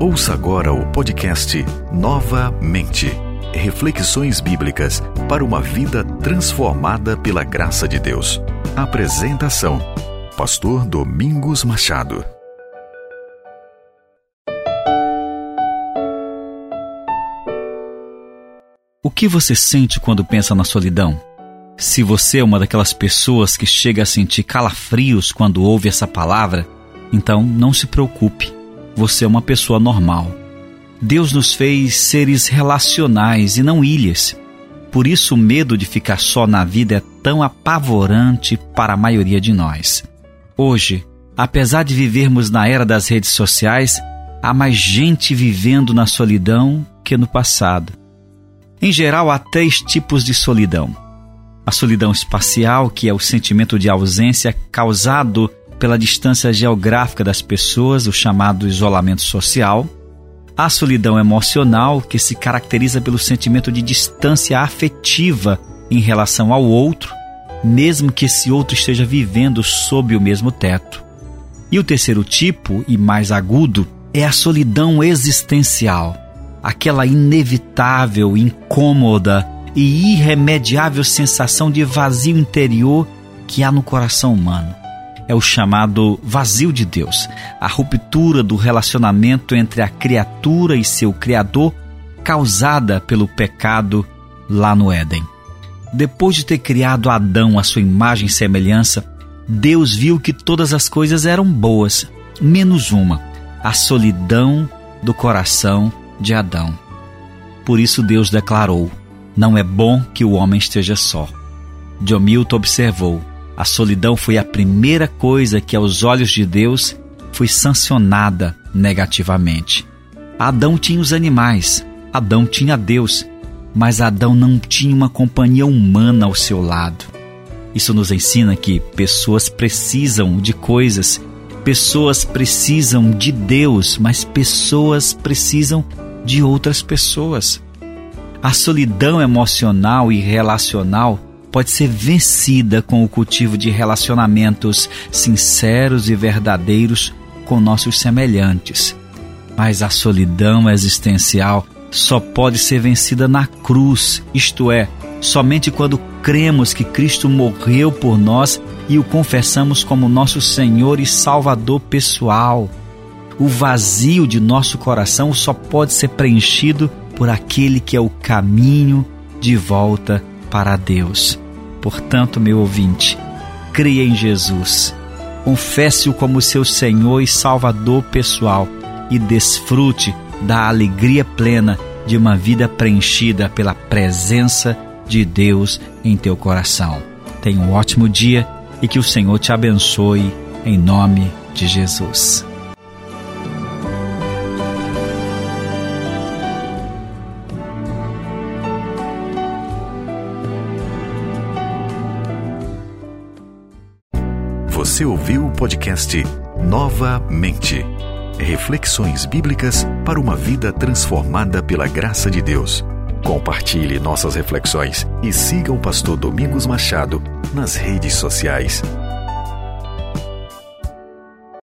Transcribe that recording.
Ouça agora o podcast Novamente. Reflexões bíblicas para uma vida transformada pela graça de Deus. Apresentação: Pastor Domingos Machado. O que você sente quando pensa na solidão? Se você é uma daquelas pessoas que chega a sentir calafrios quando ouve essa palavra, então não se preocupe você é uma pessoa normal. Deus nos fez seres relacionais e não ilhas. Por isso, o medo de ficar só na vida é tão apavorante para a maioria de nós. Hoje, apesar de vivermos na era das redes sociais, há mais gente vivendo na solidão que no passado. Em geral, há três tipos de solidão: a solidão espacial, que é o sentimento de ausência causado pela distância geográfica das pessoas, o chamado isolamento social, a solidão emocional, que se caracteriza pelo sentimento de distância afetiva em relação ao outro, mesmo que esse outro esteja vivendo sob o mesmo teto. E o terceiro tipo, e mais agudo, é a solidão existencial, aquela inevitável, incômoda e irremediável sensação de vazio interior que há no coração humano é o chamado vazio de Deus, a ruptura do relacionamento entre a criatura e seu Criador, causada pelo pecado lá no Éden. Depois de ter criado Adão à sua imagem e semelhança, Deus viu que todas as coisas eram boas, menos uma: a solidão do coração de Adão. Por isso Deus declarou: Não é bom que o homem esteja só. John Milton observou: a solidão foi a primeira coisa que, aos olhos de Deus, foi sancionada negativamente. Adão tinha os animais, Adão tinha Deus, mas Adão não tinha uma companhia humana ao seu lado. Isso nos ensina que pessoas precisam de coisas, pessoas precisam de Deus, mas pessoas precisam de outras pessoas. A solidão emocional e relacional pode ser vencida com o cultivo de relacionamentos sinceros e verdadeiros com nossos semelhantes. Mas a solidão existencial só pode ser vencida na cruz, isto é, somente quando cremos que Cristo morreu por nós e o confessamos como nosso Senhor e Salvador pessoal. O vazio de nosso coração só pode ser preenchido por aquele que é o caminho de volta para Deus. Portanto, meu ouvinte, creia em Jesus, confesse-o como seu Senhor e Salvador pessoal e desfrute da alegria plena de uma vida preenchida pela presença de Deus em teu coração. Tenha um ótimo dia e que o Senhor te abençoe em nome de Jesus. Você ouviu o podcast Novamente. Reflexões bíblicas para uma vida transformada pela graça de Deus. Compartilhe nossas reflexões e siga o pastor Domingos Machado nas redes sociais